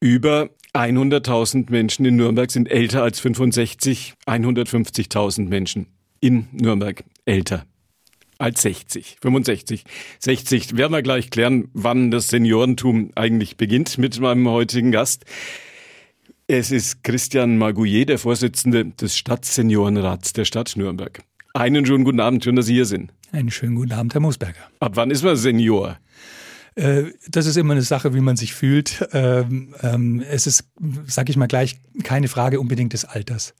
Über 100.000 Menschen in Nürnberg sind älter als 65. 150.000 Menschen in Nürnberg älter als 60, 65, 60. Werden wir gleich klären, wann das Seniorentum eigentlich beginnt mit meinem heutigen Gast. Es ist Christian Magouillet, der Vorsitzende des Stadtseniorenrats der Stadt Nürnberg. Einen schönen guten Abend, schön, dass Sie hier sind. Einen schönen guten Abend, Herr Moosberger. Ab wann ist man Senior? Äh, das ist immer eine Sache, wie man sich fühlt. Ähm, ähm, es ist, sag ich mal gleich, keine Frage unbedingt des Alters,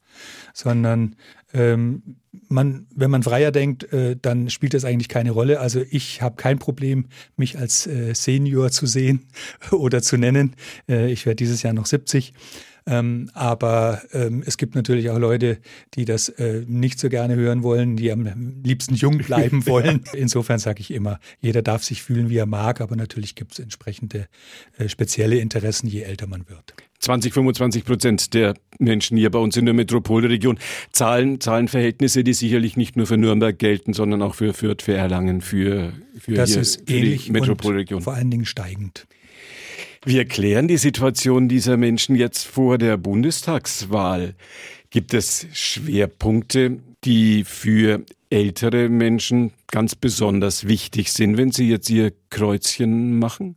sondern ähm, man, wenn man freier denkt, äh, dann spielt das eigentlich keine Rolle. Also ich habe kein Problem, mich als äh, Senior zu sehen oder zu nennen. Ich werde dieses Jahr noch 70. Ähm, aber ähm, es gibt natürlich auch Leute, die das äh, nicht so gerne hören wollen, die am liebsten jung bleiben wollen. Insofern sage ich immer, jeder darf sich fühlen, wie er mag, aber natürlich gibt es entsprechende äh, spezielle Interessen, je älter man wird. 20, 25 Prozent der Menschen hier bei uns in der Metropolregion. Zahlen, Zahlenverhältnisse, die sicherlich nicht nur für Nürnberg gelten, sondern auch für Fürth, für Erlangen, für, für, das hier, ist für die Metropolregion. vor allen Dingen steigend. Wir klären die Situation dieser Menschen jetzt vor der Bundestagswahl. Gibt es Schwerpunkte, die für ältere Menschen ganz besonders wichtig sind, wenn sie jetzt ihr Kreuzchen machen?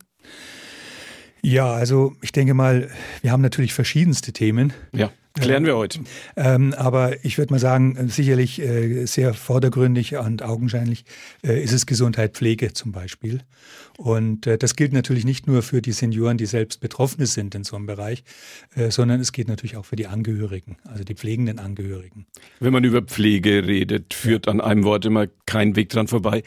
Ja, also ich denke mal, wir haben natürlich verschiedenste Themen. Ja. Klären wir heute. Ähm, aber ich würde mal sagen, sicherlich äh, sehr vordergründig und augenscheinlich äh, ist es Gesundheit, Pflege zum Beispiel. Und äh, das gilt natürlich nicht nur für die Senioren, die selbst Betroffene sind in so einem Bereich, äh, sondern es geht natürlich auch für die Angehörigen, also die pflegenden Angehörigen. Wenn man über Pflege redet, führt an einem Wort immer kein Weg dran vorbei.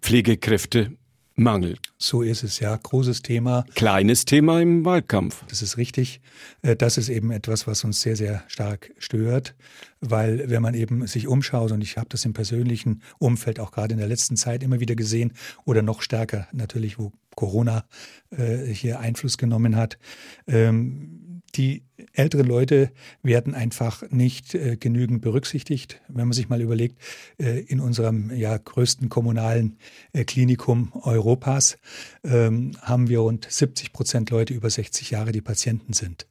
Pflegekräfte Mangel. So ist es, ja. Großes Thema. Kleines Thema im Wahlkampf. Das ist richtig. Äh, das ist eben etwas, was uns sehr, sehr stark stört, weil wenn man eben sich umschaut, und ich habe das im persönlichen Umfeld auch gerade in der letzten Zeit immer wieder gesehen, oder noch stärker natürlich, wo Corona äh, hier Einfluss genommen hat, ähm, die älteren Leute werden einfach nicht äh, genügend berücksichtigt. Wenn man sich mal überlegt, äh, in unserem ja, größten kommunalen äh, Klinikum Europas ähm, haben wir rund 70 Prozent Leute über 60 Jahre, die Patienten sind.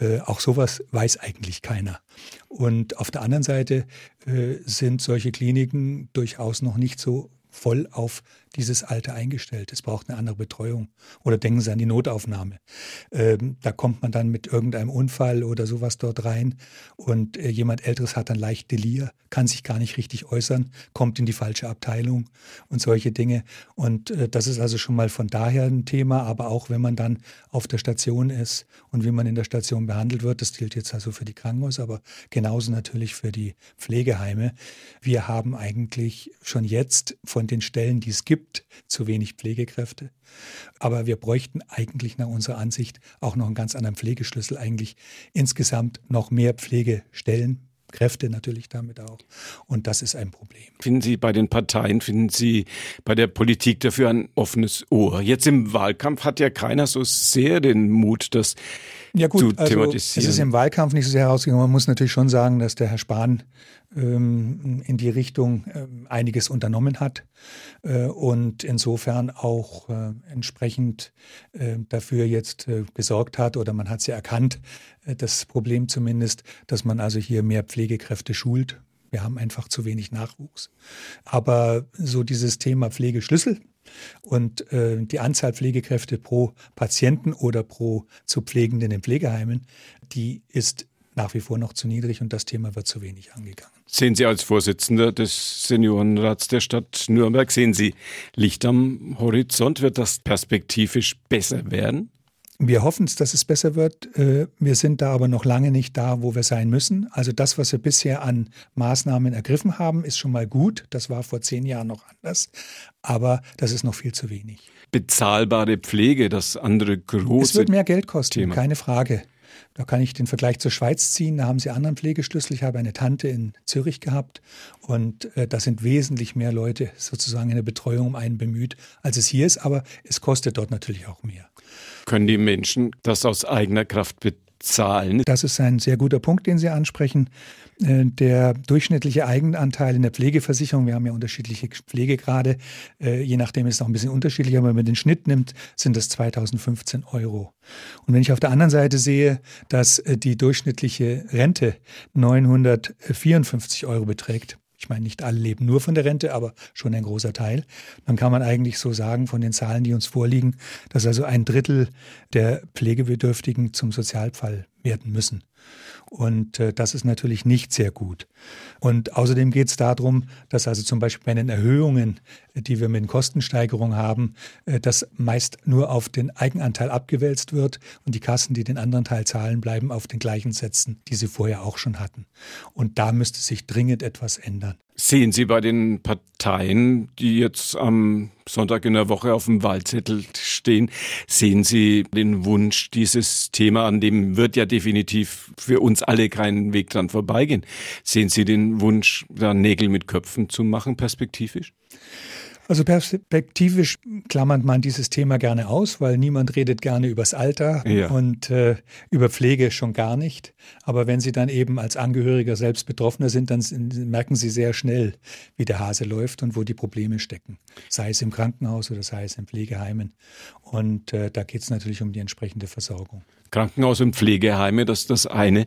Äh, auch sowas weiß eigentlich keiner. Und auf der anderen Seite äh, sind solche Kliniken durchaus noch nicht so voll auf dieses Alter eingestellt. Es braucht eine andere Betreuung. Oder denken Sie an die Notaufnahme. Ähm, da kommt man dann mit irgendeinem Unfall oder sowas dort rein und äh, jemand Älteres hat dann leicht Delir, kann sich gar nicht richtig äußern, kommt in die falsche Abteilung und solche Dinge. Und äh, das ist also schon mal von daher ein Thema, aber auch wenn man dann auf der Station ist und wie man in der Station behandelt wird, das gilt jetzt also für die Krankenhäuser, aber genauso natürlich für die Pflegeheime. Wir haben eigentlich schon jetzt von den Stellen, die es gibt, gibt zu wenig Pflegekräfte. Aber wir bräuchten eigentlich nach unserer Ansicht auch noch einen ganz anderen Pflegeschlüssel, eigentlich insgesamt noch mehr Pflegestellen, Kräfte natürlich damit auch. Und das ist ein Problem. Finden Sie bei den Parteien, finden Sie bei der Politik dafür ein offenes Ohr? Jetzt im Wahlkampf hat ja keiner so sehr den Mut, das ja gut, zu also thematisieren. Es ist im Wahlkampf nicht so sehr herausgekommen. Man muss natürlich schon sagen, dass der Herr Spahn ähm, in die Richtung äh, einiges unternommen hat äh, und insofern auch äh, entsprechend äh, dafür jetzt äh, gesorgt hat oder man hat es ja erkannt, äh, das Problem zumindest, dass man also hier mehr Pflegekräfte schult. Wir haben einfach zu wenig Nachwuchs. Aber so dieses Thema Pflegeschlüssel, und äh, die Anzahl Pflegekräfte pro Patienten oder pro zu Pflegenden in Pflegeheimen, die ist nach wie vor noch zu niedrig und das Thema wird zu wenig angegangen. Sehen Sie als Vorsitzender des Seniorenrats der Stadt Nürnberg, sehen Sie Licht am Horizont? Wird das perspektivisch besser werden? Wir hoffen es, dass es besser wird. Äh, wir sind da aber noch lange nicht da, wo wir sein müssen. Also das, was wir bisher an Maßnahmen ergriffen haben, ist schon mal gut. Das war vor zehn Jahren noch anders. Aber das ist noch viel zu wenig. Bezahlbare Pflege, das andere große. Es wird mehr Geld kosten, Thema. keine Frage. Da kann ich den Vergleich zur Schweiz ziehen. Da haben sie anderen Pflegeschlüssel. Ich habe eine Tante in Zürich gehabt und äh, da sind wesentlich mehr Leute sozusagen in der Betreuung um einen bemüht, als es hier ist. Aber es kostet dort natürlich auch mehr. Können die Menschen das aus eigener Kraft bezahlen? zahlen. Das ist ein sehr guter Punkt, den Sie ansprechen. Äh, der durchschnittliche Eigenanteil in der Pflegeversicherung, wir haben ja unterschiedliche Pflegegrade, äh, je nachdem ist es auch ein bisschen unterschiedlich, aber wenn man den Schnitt nimmt, sind das 2015 Euro. Und wenn ich auf der anderen Seite sehe, dass äh, die durchschnittliche Rente 954 Euro beträgt, ich meine, nicht alle leben nur von der Rente, aber schon ein großer Teil. Dann kann man eigentlich so sagen, von den Zahlen, die uns vorliegen, dass also ein Drittel der Pflegebedürftigen zum Sozialfall werden müssen. Und äh, das ist natürlich nicht sehr gut. Und außerdem geht es darum, dass also zum Beispiel bei den Erhöhungen, die wir mit Kostensteigerungen haben, äh, das meist nur auf den Eigenanteil abgewälzt wird und die Kassen, die den anderen Teil zahlen, bleiben auf den gleichen Sätzen, die sie vorher auch schon hatten. Und da müsste sich dringend etwas ändern. Sehen Sie bei den Parteien, die jetzt am Sonntag in der Woche auf dem Wahlzettel stehen, sehen Sie den Wunsch, dieses Thema, an dem wird ja definitiv für uns alle keinen Weg dran vorbeigehen, sehen Sie den Wunsch, da Nägel mit Köpfen zu machen, perspektivisch? Also perspektivisch klammert man dieses Thema gerne aus, weil niemand redet gerne übers Alter ja. und äh, über Pflege schon gar nicht. Aber wenn Sie dann eben als Angehöriger selbst Betroffener sind, dann merken Sie sehr schnell, wie der Hase läuft und wo die Probleme stecken. Sei es im Krankenhaus oder sei es in Pflegeheimen. Und äh, da geht es natürlich um die entsprechende Versorgung. Krankenhaus und Pflegeheime, das ist das eine.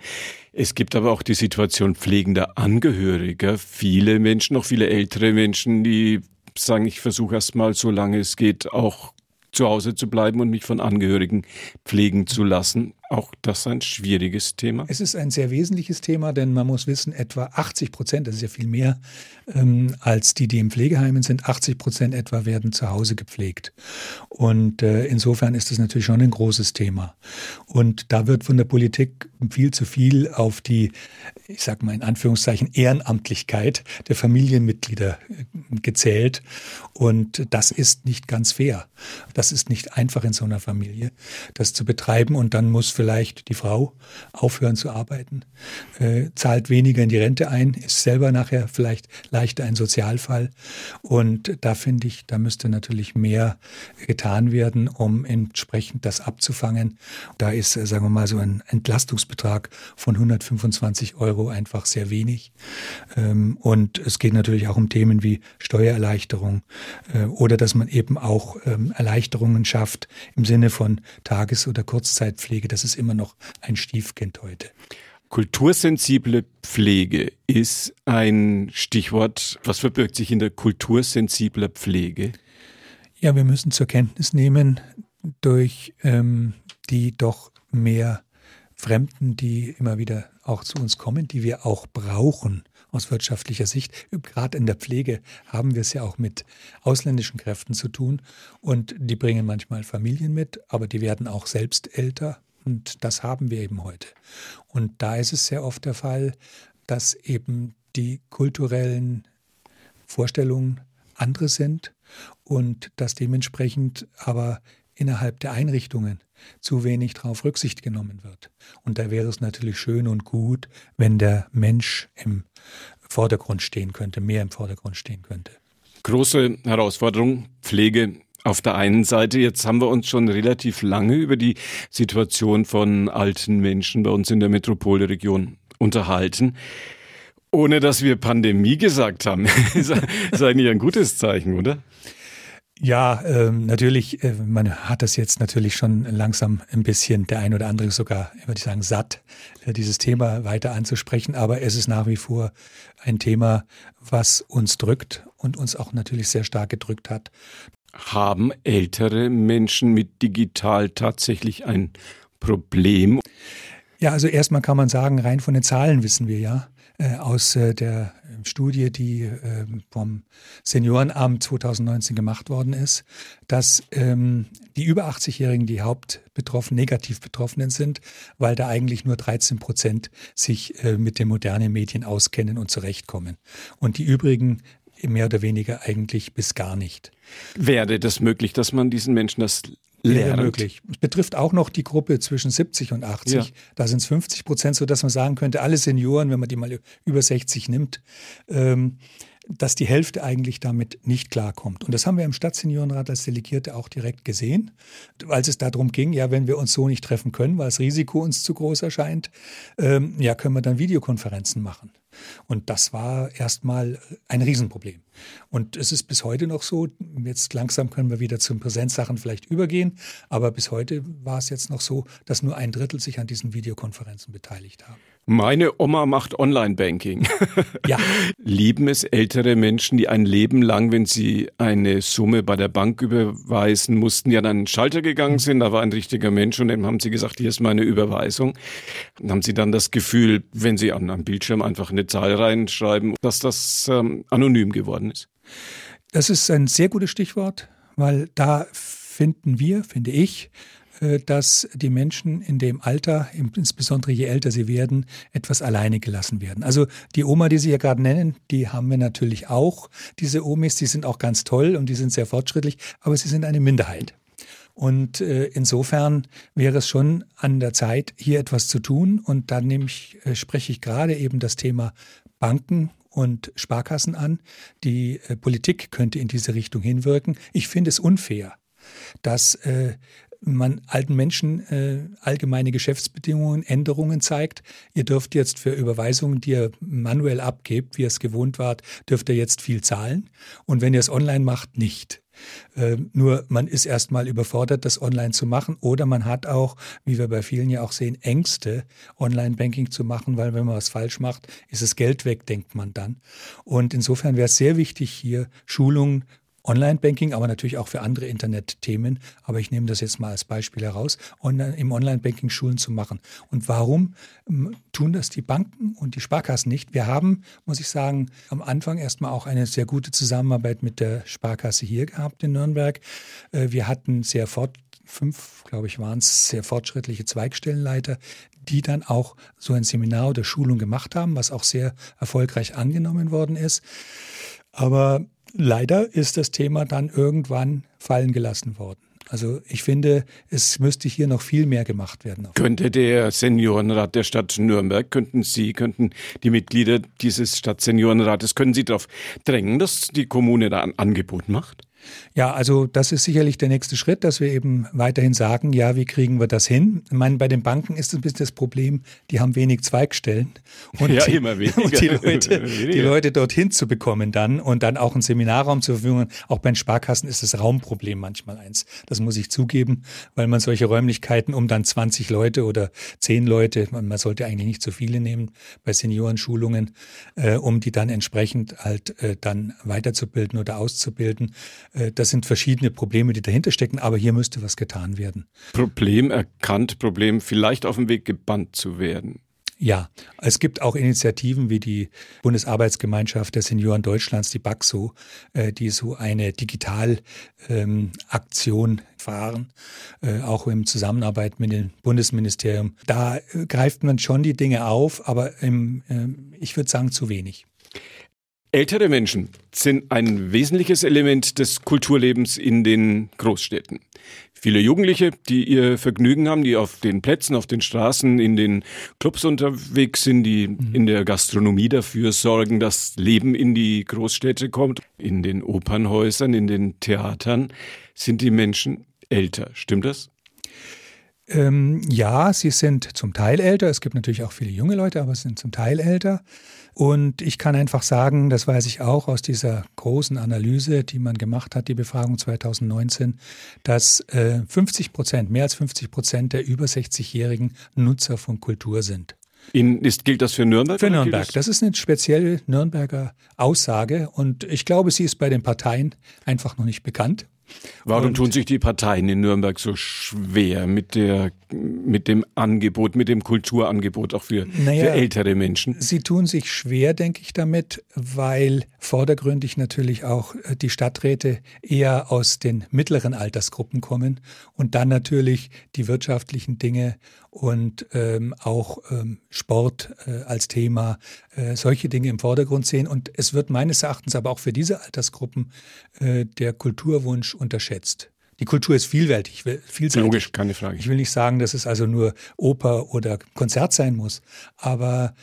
Es gibt aber auch die Situation pflegender Angehöriger. Viele Menschen, auch viele ältere Menschen, die sagen, ich versuche erstmal, solange es geht, auch zu Hause zu bleiben und mich von Angehörigen pflegen zu lassen. Auch das ein schwieriges Thema? Es ist ein sehr wesentliches Thema, denn man muss wissen, etwa 80 Prozent, das ist ja viel mehr ähm, als die, die im Pflegeheimen sind, 80 Prozent etwa werden zu Hause gepflegt. Und äh, insofern ist das natürlich schon ein großes Thema. Und da wird von der Politik viel zu viel auf die, ich sage mal in Anführungszeichen, Ehrenamtlichkeit der Familienmitglieder äh, gezählt. Und das ist nicht ganz fair. Das ist nicht einfach in so einer Familie, das zu betreiben. Und dann muss vielleicht die Frau aufhören zu arbeiten, äh, zahlt weniger in die Rente ein, ist selber nachher vielleicht leichter ein Sozialfall. Und da finde ich, da müsste natürlich mehr getan werden, um entsprechend das abzufangen. Da ist, äh, sagen wir mal, so ein Entlastungsbetrag von 125 Euro einfach sehr wenig. Ähm, und es geht natürlich auch um Themen wie Steuererleichterung äh, oder dass man eben auch ähm, Erleichterungen schafft im Sinne von Tages- oder Kurzzeitpflege. Das ist immer noch ein Stiefkind heute. Kultursensible Pflege ist ein Stichwort. Was verbirgt sich in der kultursensibler Pflege? Ja, wir müssen zur Kenntnis nehmen, durch ähm, die doch mehr Fremden, die immer wieder auch zu uns kommen, die wir auch brauchen aus wirtschaftlicher Sicht. Gerade in der Pflege haben wir es ja auch mit ausländischen Kräften zu tun und die bringen manchmal Familien mit, aber die werden auch selbst älter und das haben wir eben heute. Und da ist es sehr oft der Fall, dass eben die kulturellen Vorstellungen andere sind und dass dementsprechend aber innerhalb der Einrichtungen zu wenig darauf Rücksicht genommen wird. Und da wäre es natürlich schön und gut, wenn der Mensch im Vordergrund stehen könnte, mehr im Vordergrund stehen könnte. Große Herausforderung, Pflege auf der einen Seite, jetzt haben wir uns schon relativ lange über die Situation von alten Menschen bei uns in der Metropolregion unterhalten. Ohne dass wir Pandemie gesagt haben. ist eigentlich ein gutes Zeichen, oder? Ja, ähm, natürlich, äh, man hat das jetzt natürlich schon langsam ein bisschen, der ein oder andere sogar, würde ich sagen, satt, äh, dieses Thema weiter anzusprechen. Aber es ist nach wie vor ein Thema, was uns drückt und uns auch natürlich sehr stark gedrückt hat. Haben ältere Menschen mit digital tatsächlich ein Problem? Ja, also erstmal kann man sagen, rein von den Zahlen wissen wir ja äh, aus äh, der Studie, die äh, vom Seniorenamt 2019 gemacht worden ist, dass ähm, die über 80-Jährigen die Hauptbetroffenen, negativ Betroffenen sind, weil da eigentlich nur 13 Prozent sich äh, mit den modernen Medien auskennen und zurechtkommen. Und die übrigen mehr oder weniger eigentlich bis gar nicht. Wäre das möglich, dass man diesen Menschen das lernt? möglich. Es betrifft auch noch die Gruppe zwischen 70 und 80. Ja. Da sind es 50 Prozent, sodass man sagen könnte, alle Senioren, wenn man die mal über 60 nimmt, ähm, dass die Hälfte eigentlich damit nicht klarkommt. Und das haben wir im Stadtseniorenrat als Delegierte auch direkt gesehen, als es darum ging, ja, wenn wir uns so nicht treffen können, weil das Risiko uns zu groß erscheint, ähm, ja, können wir dann Videokonferenzen machen. Und das war erstmal ein Riesenproblem. Und es ist bis heute noch so, jetzt langsam können wir wieder zu Präsenzsachen vielleicht übergehen, aber bis heute war es jetzt noch so, dass nur ein Drittel sich an diesen Videokonferenzen beteiligt haben. Meine Oma macht Online-Banking. Ja. Lieben es ältere Menschen, die ein Leben lang, wenn sie eine Summe bei der Bank überweisen mussten, ja dann einen Schalter gegangen sind, da war ein richtiger Mensch und dann haben sie gesagt, hier ist meine Überweisung. Dann haben sie dann das Gefühl, wenn sie an einem Bildschirm einfach eine Zahl reinschreiben, dass das ähm, anonym geworden ist. Das ist ein sehr gutes Stichwort, weil da finden wir, finde ich, dass die Menschen in dem Alter, insbesondere je älter sie werden, etwas alleine gelassen werden. Also die Oma, die Sie ja gerade nennen, die haben wir natürlich auch. Diese Omis, die sind auch ganz toll und die sind sehr fortschrittlich, aber sie sind eine Minderheit. Und äh, insofern wäre es schon an der Zeit, hier etwas zu tun. Und dann nehme ich, äh, spreche ich gerade eben das Thema Banken und Sparkassen an. Die äh, Politik könnte in diese Richtung hinwirken. Ich finde es unfair, dass äh, man alten Menschen äh, allgemeine Geschäftsbedingungen, Änderungen zeigt. Ihr dürft jetzt für Überweisungen, die ihr manuell abgebt, wie ihr es gewohnt wart, dürft ihr jetzt viel zahlen. Und wenn ihr es online macht, nicht. Äh, nur man ist erstmal überfordert, das online zu machen. Oder man hat auch, wie wir bei vielen ja auch sehen, Ängste, Online-Banking zu machen, weil wenn man was falsch macht, ist es Geld weg, denkt man dann. Und insofern wäre es sehr wichtig, hier Schulungen Online-Banking, aber natürlich auch für andere Internetthemen. Aber ich nehme das jetzt mal als Beispiel heraus, im Online-Banking Schulen zu machen. Und warum ähm, tun das die Banken und die Sparkassen nicht? Wir haben, muss ich sagen, am Anfang erstmal auch eine sehr gute Zusammenarbeit mit der Sparkasse hier gehabt in Nürnberg. Äh, wir hatten sehr fort fünf, glaube ich, waren es sehr fortschrittliche Zweigstellenleiter, die dann auch so ein Seminar oder Schulung gemacht haben, was auch sehr erfolgreich angenommen worden ist. Aber leider ist das Thema dann irgendwann fallen gelassen worden. Also ich finde, es müsste hier noch viel mehr gemacht werden. Könnte der Seniorenrat der Stadt Nürnberg, könnten Sie, könnten die Mitglieder dieses Stadtseniorenrates, können Sie darauf drängen, dass die Kommune da ein Angebot macht? Ja, also das ist sicherlich der nächste Schritt, dass wir eben weiterhin sagen, ja, wie kriegen wir das hin? Ich meine, bei den Banken ist ein bisschen das Problem, die haben wenig Zweigstellen. Und ja, immer weniger. Und die Leute, die Leute dorthin zu bekommen dann und dann auch einen Seminarraum zur Verfügung. Auch bei den Sparkassen ist das Raumproblem manchmal eins. Das muss ich zugeben, weil man solche Räumlichkeiten um dann 20 Leute oder 10 Leute, man sollte eigentlich nicht so viele nehmen bei Seniorenschulungen, äh, um die dann entsprechend halt äh, dann weiterzubilden oder auszubilden das sind verschiedene Probleme, die dahinter stecken, aber hier müsste was getan werden. Problem erkannt, Problem vielleicht auf dem Weg gebannt zu werden. Ja, es gibt auch Initiativen wie die Bundesarbeitsgemeinschaft der Senioren Deutschlands, die BAXO, äh, die so eine Digitalaktion ähm, fahren, äh, auch in Zusammenarbeit mit dem Bundesministerium. Da greift man schon die Dinge auf, aber im, ähm, ich würde sagen zu wenig. Ältere Menschen sind ein wesentliches Element des Kulturlebens in den Großstädten. Viele Jugendliche, die ihr Vergnügen haben, die auf den Plätzen, auf den Straßen, in den Clubs unterwegs sind, die mhm. in der Gastronomie dafür sorgen, dass Leben in die Großstädte kommt, in den Opernhäusern, in den Theatern, sind die Menschen älter. Stimmt das? Ähm, ja, sie sind zum Teil älter. Es gibt natürlich auch viele junge Leute, aber sie sind zum Teil älter. Und ich kann einfach sagen, das weiß ich auch aus dieser großen Analyse, die man gemacht hat, die Befragung 2019, dass äh, 50 Prozent, mehr als 50 Prozent der über 60-jährigen Nutzer von Kultur sind. In, ist, gilt das für Nürnberg? Für Nürnberg. Das? das ist eine spezielle Nürnberger Aussage und ich glaube, sie ist bei den Parteien einfach noch nicht bekannt. Warum tun sich die Parteien in Nürnberg so schwer mit der, mit dem Angebot, mit dem Kulturangebot auch für, naja, für ältere Menschen? Sie tun sich schwer, denke ich, damit, weil vordergründig natürlich auch äh, die Stadträte eher aus den mittleren Altersgruppen kommen und dann natürlich die wirtschaftlichen Dinge und ähm, auch ähm, Sport äh, als Thema, äh, solche Dinge im Vordergrund sehen. Und es wird meines Erachtens aber auch für diese Altersgruppen äh, der Kulturwunsch unterschätzt. Die Kultur ist vielfältig, vielseitig. Logisch, keine Frage. Ich will nicht sagen, dass es also nur Oper oder Konzert sein muss, aber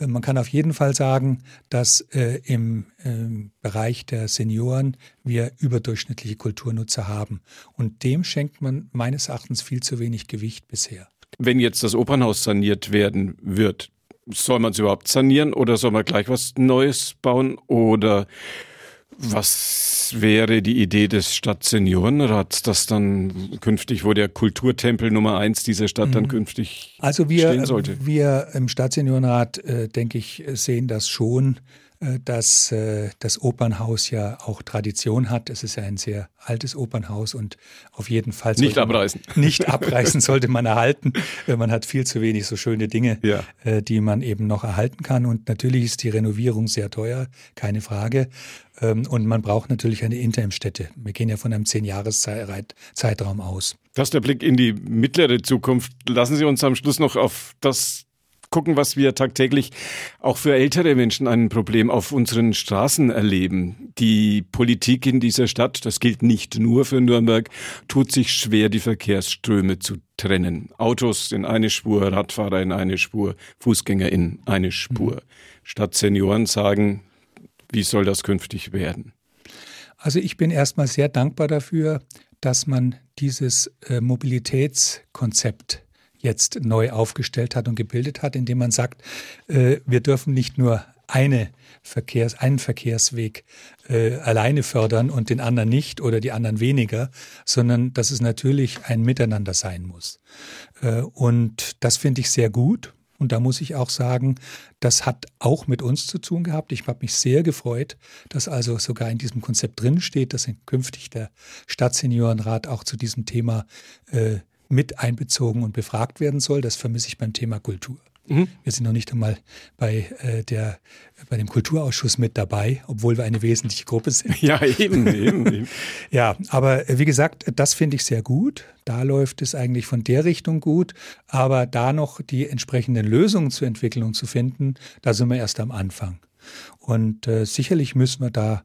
Äh, man kann auf jeden Fall sagen, dass äh, im äh, Bereich der Senioren wir überdurchschnittliche Kulturnutzer haben. Und dem schenkt man meines Erachtens viel zu wenig Gewicht bisher. Wenn jetzt das Opernhaus saniert werden wird, soll man es überhaupt sanieren oder soll man gleich was Neues bauen oder was wäre die Idee des Stadtseniorenrats, dass dann künftig, wo der Kulturtempel Nummer eins dieser Stadt mhm. dann künftig also wir, stehen sollte? Wir im Stadtseniorenrat, äh, denke ich, sehen das schon, dass äh, das Opernhaus ja auch Tradition hat. Es ist ja ein sehr altes Opernhaus und auf jeden Fall nicht abreißen. Nicht abreißen sollte man erhalten. Man hat viel zu wenig so schöne Dinge, ja. Äh, die man eben noch erhalten kann. Und natürlich ist die Renovierung sehr teuer, keine Frage. Ähm, und man braucht natürlich eine Interimstätte. Wir gehen ja von einem Zehn-Jahres-Zeitraum aus. Das ist der Blick in die mittlere Zukunft. Lassen Sie uns am Schluss noch auf das gucken, was wir tagtäglich auch für ältere Menschen ein Problem auf unseren Straßen erleben. Die Politik in dieser Stadt, das gilt nicht nur für Nürnberg, tut sich schwer, die Verkehrsströme zu trennen. Autos in eine Spur, Radfahrer in eine Spur, Fußgänger in eine Spur. Mhm. Statt Senioren sagen, wie soll das künftig werden? Also ich bin erstmal sehr dankbar dafür, dass man dieses äh, Mobilitätskonzept jetzt neu aufgestellt hat und gebildet hat, indem man sagt, äh, wir dürfen nicht nur eine Verkehrs-, einen Verkehrsweg äh, alleine fördern und den anderen nicht oder die anderen weniger, sondern dass es natürlich ein Miteinander sein muss. Äh, und das finde ich sehr gut. Und da muss ich auch sagen, das hat auch mit uns zu tun gehabt. Ich habe mich sehr gefreut, dass also sogar in diesem Konzept drin steht, dass künftig der Stadtseniorenrat auch zu diesem Thema äh, mit einbezogen und befragt werden soll. Das vermisse ich beim Thema Kultur. Mhm. Wir sind noch nicht einmal bei, äh, der, bei dem Kulturausschuss mit dabei, obwohl wir eine wesentliche Gruppe sind. Ja, eben, eben, eben. ja, aber äh, wie gesagt, das finde ich sehr gut. Da läuft es eigentlich von der Richtung gut. Aber da noch die entsprechenden Lösungen zu entwickeln und zu finden, da sind wir erst am Anfang. Und äh, sicherlich müssen wir da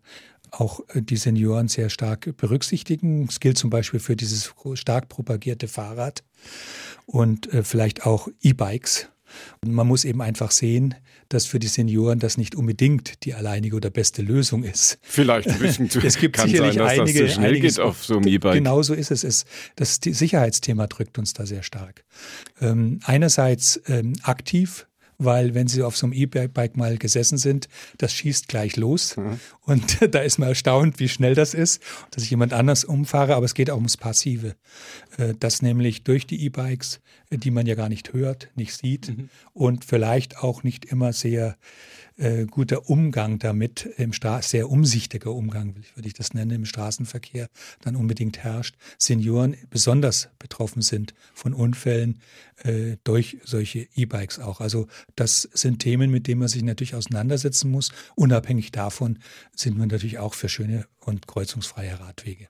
auch äh, die Senioren sehr stark berücksichtigen. Es gilt zum Beispiel für dieses stark propagierte Fahrrad und äh, vielleicht auch E-Bikes. Und man muss eben einfach sehen, dass für die Senioren das nicht unbedingt die alleinige oder beste Lösung ist. Vielleicht ein bisschen zu Es gibt sicherlich sein, dass einige, das so schnell geht auf so einem E-Bike. Genau so ist es. es. Das Sicherheitsthema drückt uns da sehr stark. Ähm, einerseits ähm, aktiv weil wenn Sie auf so einem E-Bike mal gesessen sind, das schießt gleich los. Mhm. Und da ist man erstaunt, wie schnell das ist, dass ich jemand anders umfahre. Aber es geht auch ums Passive. Äh, dass nämlich durch die E-Bikes, äh, die man ja gar nicht hört, nicht sieht mhm. und vielleicht auch nicht immer sehr äh, guter Umgang damit, im Stra sehr umsichtiger Umgang, würde ich das nennen, im Straßenverkehr dann unbedingt herrscht. Senioren besonders betroffen sind von Unfällen äh, durch solche E-Bikes auch. Also das sind Themen, mit denen man sich natürlich auseinandersetzen muss. Unabhängig davon sind wir natürlich auch für schöne und kreuzungsfreie Radwege.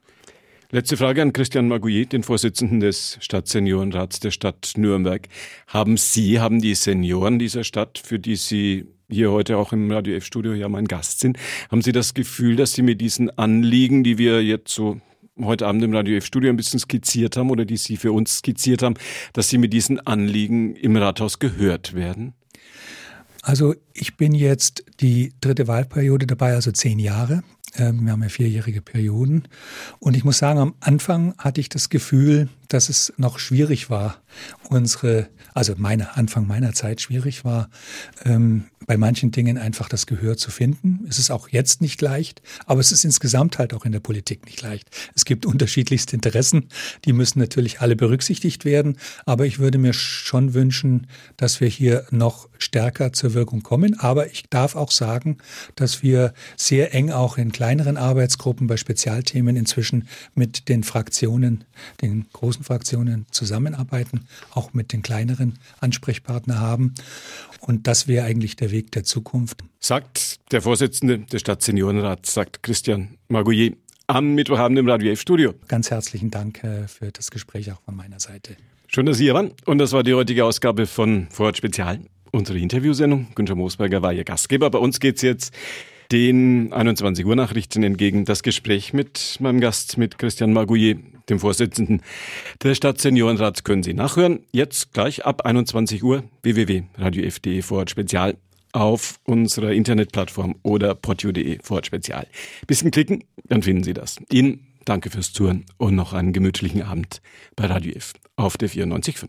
Letzte Frage an Christian Magouillet, den Vorsitzenden des Stadtseniorenrats der Stadt Nürnberg. Haben Sie, haben die Senioren dieser Stadt, für die Sie hier heute auch im Radio F-Studio ja mein Gast sind, haben Sie das Gefühl, dass Sie mit diesen Anliegen, die wir jetzt so heute Abend im Radio F-Studio ein bisschen skizziert haben oder die Sie für uns skizziert haben, dass Sie mit diesen Anliegen im Rathaus gehört werden? Also ich bin jetzt die dritte Wahlperiode dabei, also zehn Jahre. Ähm, wir haben ja vierjährige Perioden. Und ich muss sagen, am Anfang hatte ich das Gefühl, dass es noch schwierig war, unsere, also meine Anfang meiner Zeit schwierig war, ähm, bei manchen Dingen einfach das Gehör zu finden. Es ist auch jetzt nicht leicht, aber es ist insgesamt halt auch in der Politik nicht leicht. Es gibt unterschiedlichste Interessen, die müssen natürlich alle berücksichtigt werden, aber ich würde mir schon wünschen, dass wir hier noch stärker zur Wirkung kommen. Aber ich darf auch sagen, dass wir sehr eng auch in kleineren Arbeitsgruppen bei Spezialthemen inzwischen mit den Fraktionen, den großen Fraktionen zusammenarbeiten, auch mit den kleineren Ansprechpartner haben. Und das wäre eigentlich der Weg der Zukunft. Sagt der Vorsitzende des Stadtseniorenrats, sagt Christian Margouillet am Mittwochabend im Radio F-Studio. Ganz herzlichen Dank äh, für das Gespräch auch von meiner Seite. Schön, dass Sie hier waren. Und das war die heutige Ausgabe von Vorort Spezial, unsere Interviewsendung. Günter Moosberger war Ihr Gastgeber. Bei uns geht es jetzt den 21 Uhr Nachrichten entgegen. Das Gespräch mit meinem Gast, mit Christian Margouillet, dem Vorsitzenden der Stadt Seniorenrats, können Sie nachhören. Jetzt gleich ab 21 Uhr www.radiof.de Vorort Spezial auf unserer Internetplattform oder podio.de vor Spezial. Bisschen klicken, dann finden Sie das. Ihnen danke fürs Zuhören und noch einen gemütlichen Abend bei Radio F auf der 94.5.